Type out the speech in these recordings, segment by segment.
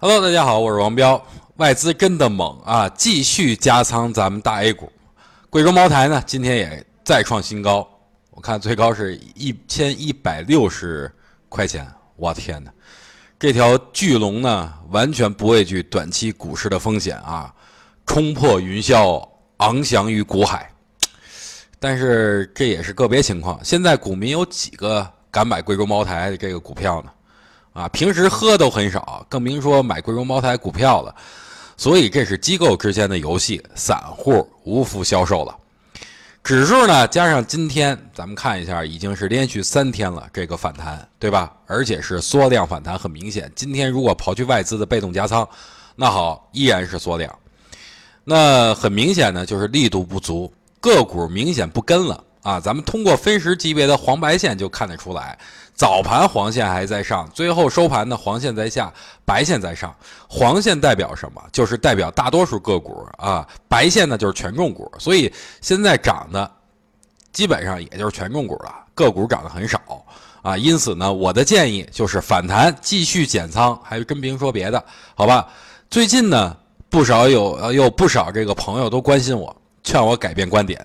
Hello，大家好，我是王彪。外资真的猛啊，继续加仓咱们大 A 股。贵州茅台呢，今天也再创新高，我看最高是一千一百六十块钱。我天哪，这条巨龙呢，完全不畏惧短期股市的风险啊，冲破云霄，昂翔于股海。但是这也是个别情况，现在股民有几个敢买贵州茅台这个股票呢？啊，平时喝都很少，更别说买贵州茅台股票了。所以这是机构之间的游戏，散户无福消受了。指数呢，加上今天咱们看一下，已经是连续三天了这个反弹，对吧？而且是缩量反弹，很明显。今天如果刨去外资的被动加仓，那好，依然是缩量。那很明显呢，就是力度不足，个股明显不跟了。啊，咱们通过分时级别的黄白线就看得出来，早盘黄线还在上，最后收盘呢黄线在下，白线在上。黄线代表什么？就是代表大多数个股啊，白线呢就是权重股。所以现在涨的基本上也就是权重股了，个股涨得很少啊。因此呢，我的建议就是反弹继续减仓，还真别说别的，好吧？最近呢，不少有有不少这个朋友都关心我，劝我改变观点。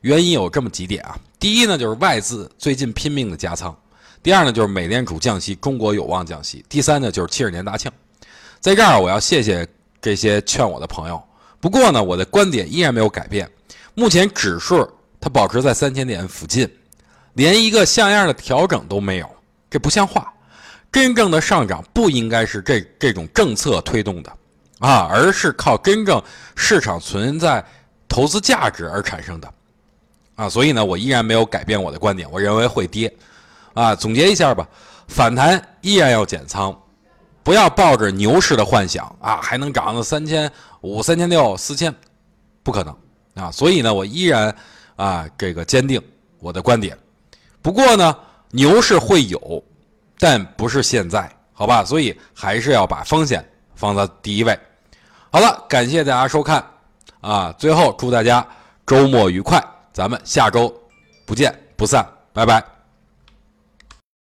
原因有这么几点啊，第一呢就是外资最近拼命的加仓，第二呢就是美联储降息，中国有望降息，第三呢就是七十年大庆。在这儿我要谢谢这些劝我的朋友，不过呢我的观点依然没有改变。目前指数它保持在三千点附近，连一个像样的调整都没有，这不像话。真正的上涨不应该是这这种政策推动的啊，而是靠真正市场存在投资价值而产生的。啊，所以呢，我依然没有改变我的观点，我认为会跌，啊，总结一下吧，反弹依然要减仓，不要抱着牛市的幻想啊，还能涨到三千五、三千六、四千，不可能啊，所以呢，我依然啊这个坚定我的观点，不过呢，牛市会有，但不是现在，好吧，所以还是要把风险放在第一位。好了，感谢大家收看，啊，最后祝大家周末愉快。咱们下周不见不散，拜拜。